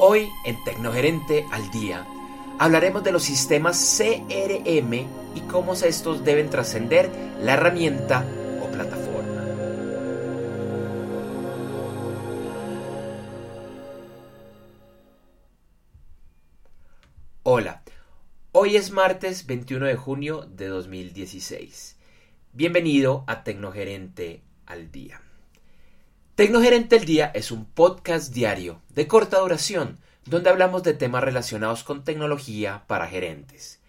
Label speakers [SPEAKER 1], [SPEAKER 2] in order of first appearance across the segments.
[SPEAKER 1] Hoy en Tecnogerente al Día hablaremos de los sistemas CRM y cómo estos deben trascender la herramienta o plataforma. Hola, hoy es martes 21 de junio de 2016. Bienvenido a Tecnogerente al Día. Tecnogerente al Día es un podcast diario de corta duración donde hablamos de temas relacionados con tecnología para gerentes.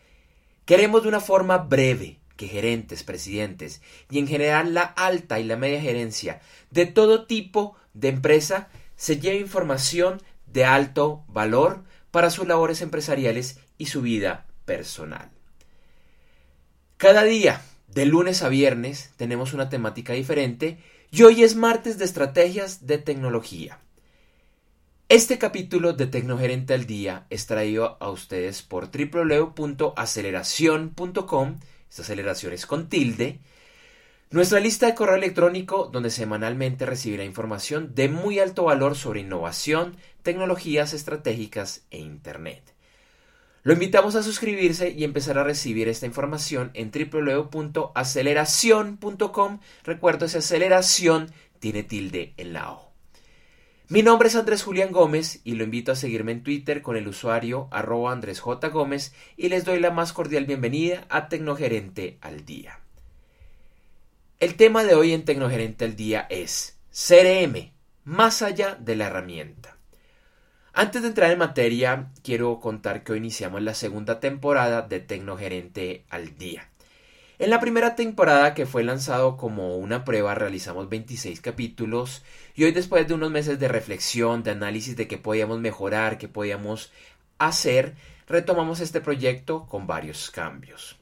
[SPEAKER 1] Queremos de una forma breve que gerentes, presidentes y en general la alta y la media gerencia de todo tipo de empresa se lleve información de alto valor para sus labores empresariales y su vida personal. Cada día, de lunes a viernes, tenemos una temática diferente y hoy es martes de estrategias de tecnología. Este capítulo de Tecnogerente al Día es traído a ustedes por www.aceleración.com, esta aceleración es con tilde, nuestra lista de correo electrónico donde semanalmente recibirá información de muy alto valor sobre innovación, tecnologías estratégicas e Internet. Lo invitamos a suscribirse y empezar a recibir esta información en www.aceleración.com. Recuerdo, esa aceleración tiene tilde en la O. Mi nombre es Andrés Julián Gómez y lo invito a seguirme en Twitter con el usuario arroba Andrés J. Gómez y les doy la más cordial bienvenida a Tecnogerente al Día. El tema de hoy en Tecnogerente al Día es CRM, más allá de la herramienta. Antes de entrar en materia, quiero contar que hoy iniciamos la segunda temporada de Tecnogerente al Día. En la primera temporada, que fue lanzado como una prueba, realizamos 26 capítulos y hoy después de unos meses de reflexión, de análisis de qué podíamos mejorar, qué podíamos hacer, retomamos este proyecto con varios cambios.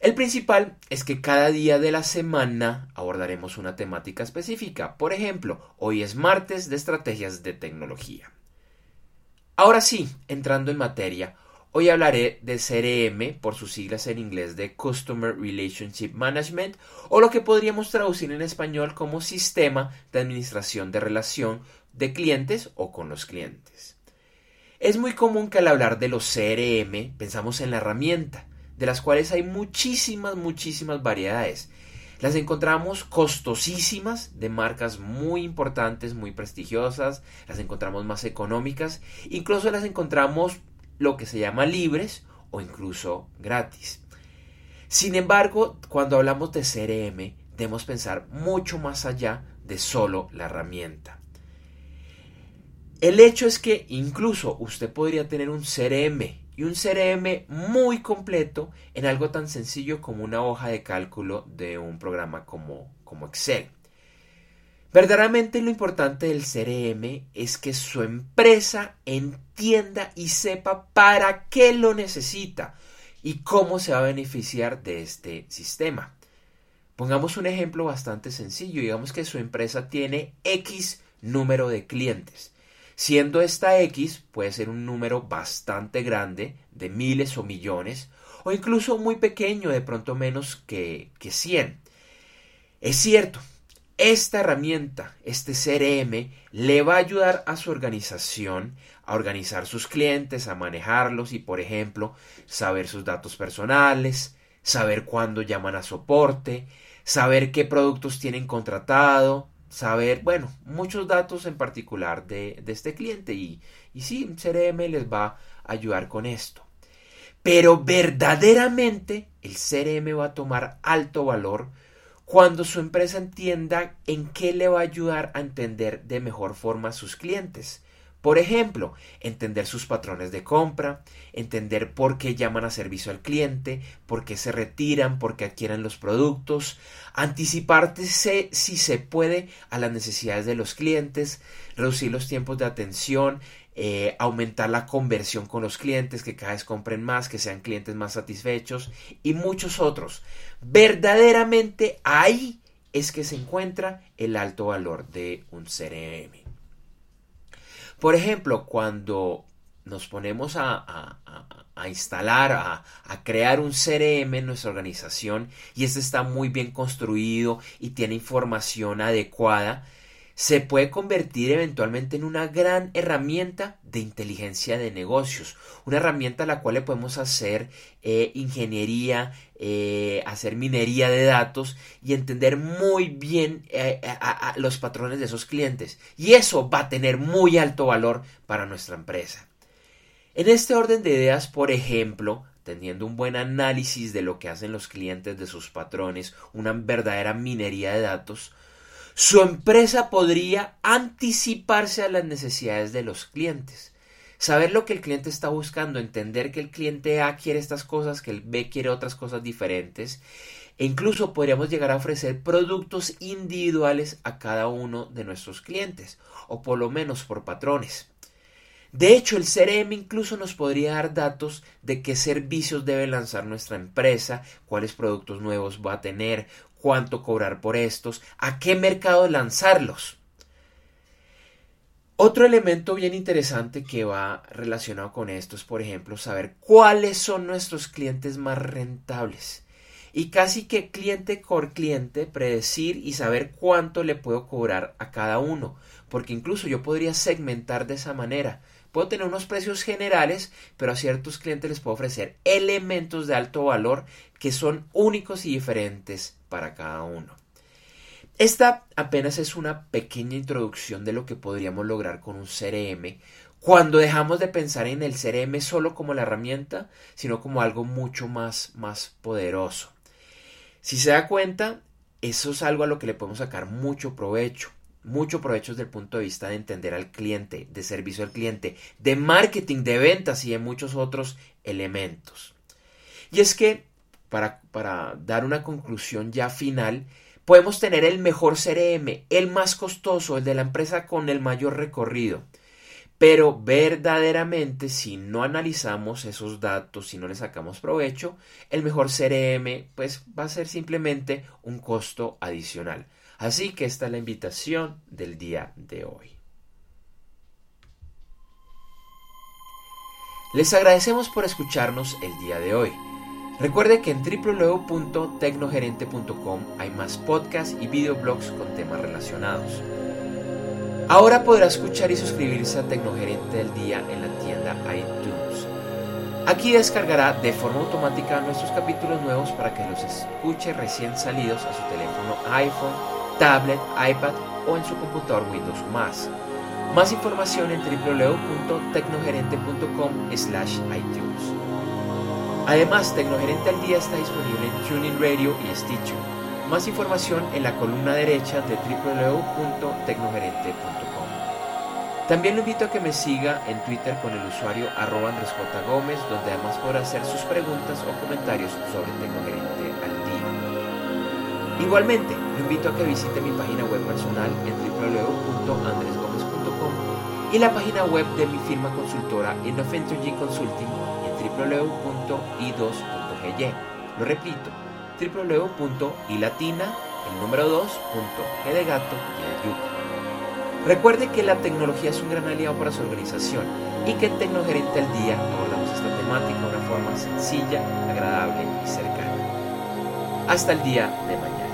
[SPEAKER 1] El principal es que cada día de la semana abordaremos una temática específica. Por ejemplo, hoy es martes de estrategias de tecnología. Ahora sí, entrando en materia, hoy hablaré de CRM, por sus siglas en inglés de Customer Relationship Management, o lo que podríamos traducir en español como Sistema de Administración de Relación de Clientes o con los clientes. Es muy común que al hablar de los CRM pensamos en la herramienta, de las cuales hay muchísimas, muchísimas variedades. Las encontramos costosísimas, de marcas muy importantes, muy prestigiosas, las encontramos más económicas, incluso las encontramos lo que se llama libres o incluso gratis. Sin embargo, cuando hablamos de CRM, debemos pensar mucho más allá de solo la herramienta. El hecho es que incluso usted podría tener un CRM y un CRM muy completo en algo tan sencillo como una hoja de cálculo de un programa como, como Excel. Verdaderamente lo importante del CRM es que su empresa entienda y sepa para qué lo necesita y cómo se va a beneficiar de este sistema. Pongamos un ejemplo bastante sencillo. Digamos que su empresa tiene X número de clientes siendo esta X puede ser un número bastante grande, de miles o millones, o incluso muy pequeño, de pronto menos que, que 100. Es cierto, esta herramienta, este CRM, le va a ayudar a su organización a organizar sus clientes, a manejarlos y, por ejemplo, saber sus datos personales, saber cuándo llaman a soporte, saber qué productos tienen contratado, saber, bueno, muchos datos en particular de, este cliente y, y sí, CRM les va a ayudar con esto. Pero verdaderamente el CRM va a tomar alto valor cuando su empresa entienda en qué le va a ayudar a entender de mejor forma a sus clientes. Por ejemplo, entender sus patrones de compra, entender por qué llaman a servicio al cliente, por qué se retiran, por qué adquieren los productos, anticiparse si se puede a las necesidades de los clientes, reducir los tiempos de atención, eh, aumentar la conversión con los clientes, que cada vez compren más, que sean clientes más satisfechos y muchos otros. Verdaderamente ahí es que se encuentra el alto valor de un CRM. Por ejemplo, cuando nos ponemos a, instalar, a, crear un CRM en nuestra organización y este está muy bien construido y tiene información adecuada, se puede convertir eventualmente en una gran herramienta de inteligencia de negocios, una herramienta a la cual le podemos hacer eh, ingeniería, eh, hacer minería de datos y entender muy bien eh, a los patrones de esos clientes. Y eso va a tener muy alto valor para nuestra empresa. En este orden de ideas, por ejemplo, teniendo un buen análisis de lo que hacen los clientes de sus patrones, una verdadera minería de datos, su empresa podría anticiparse a las necesidades de los clientes. Saber lo que el cliente está buscando, entender que el cliente A quiere estas cosas, que el B quiere otras cosas diferentes, e incluso podríamos llegar a ofrecer productos individuales a cada uno de nuestros clientes, o por lo menos por patrones. De hecho, el CRM incluso nos podría dar datos de qué servicios debe lanzar nuestra empresa, cuáles productos nuevos va a tener, cuánto cobrar por estos, a qué mercado lanzarlos. Otro elemento bien interesante que va relacionado con esto es, por ejemplo, saber cuáles son nuestros clientes más rentables. Y casi que cliente por cliente predecir y saber cuánto le puedo cobrar a cada uno. Porque incluso yo podría segmentar de esa manera. Puedo tener unos precios generales, pero a ciertos clientes les puedo ofrecer elementos de alto valor que son únicos y diferentes para cada uno. Esta apenas es una pequeña introducción de lo que podríamos lograr con un CRM cuando dejamos de pensar en el CRM solo como la herramienta, sino como algo mucho más, más poderoso. Si se da cuenta, eso es algo a lo que le podemos sacar mucho provecho mucho provecho desde el punto de vista de entender al cliente, de servicio al cliente, de marketing, de ventas y de muchos otros elementos. Y es que, para, dar una conclusión ya final, podemos tener el mejor CRM, el más costoso, el de la empresa con el mayor recorrido. Pero verdaderamente, si no analizamos esos datos, si no le sacamos provecho, el mejor CRM pues va a ser simplemente un costo adicional. Así que esta es la invitación del día de hoy. Les agradecemos por escucharnos el día de hoy. Recuerde que en www.tecnogerente.com hay más podcasts y videoblogs con temas relacionados. Ahora podrá escuchar y suscribirse a Tecnogerente del Día en la tienda iTunes. Aquí descargará de forma automática nuestros capítulos nuevos para que los escuche recién salidos a su teléfono iPhone tablet, iPad o en su computador Windows más. Más información en www.tecnogerente.com slash iTunes. Además, Tecnogerente al Día está disponible en Tuning Radio y Stitcher. Más información en la columna derecha de www.tecnogerente.com. También lo invito a que me siga en Twitter con el usuario arroba donde además podrá hacer sus preguntas o comentarios sobre Tecnogerente al Día. Igualmente, lo invito a que visite mi página web personal en www.andresgomez.com y la página web de mi firma consultora Enough Energy Consulting www.i2.gy. Lo repito, www.ilatina, el número 2, G de gato y de yuca. Recuerde que la tecnología es un gran aliado para su organización y que en Tecnogerente al Día abordamos esta temática de una forma sencilla, agradable y cercana. Hasta el día de mañana.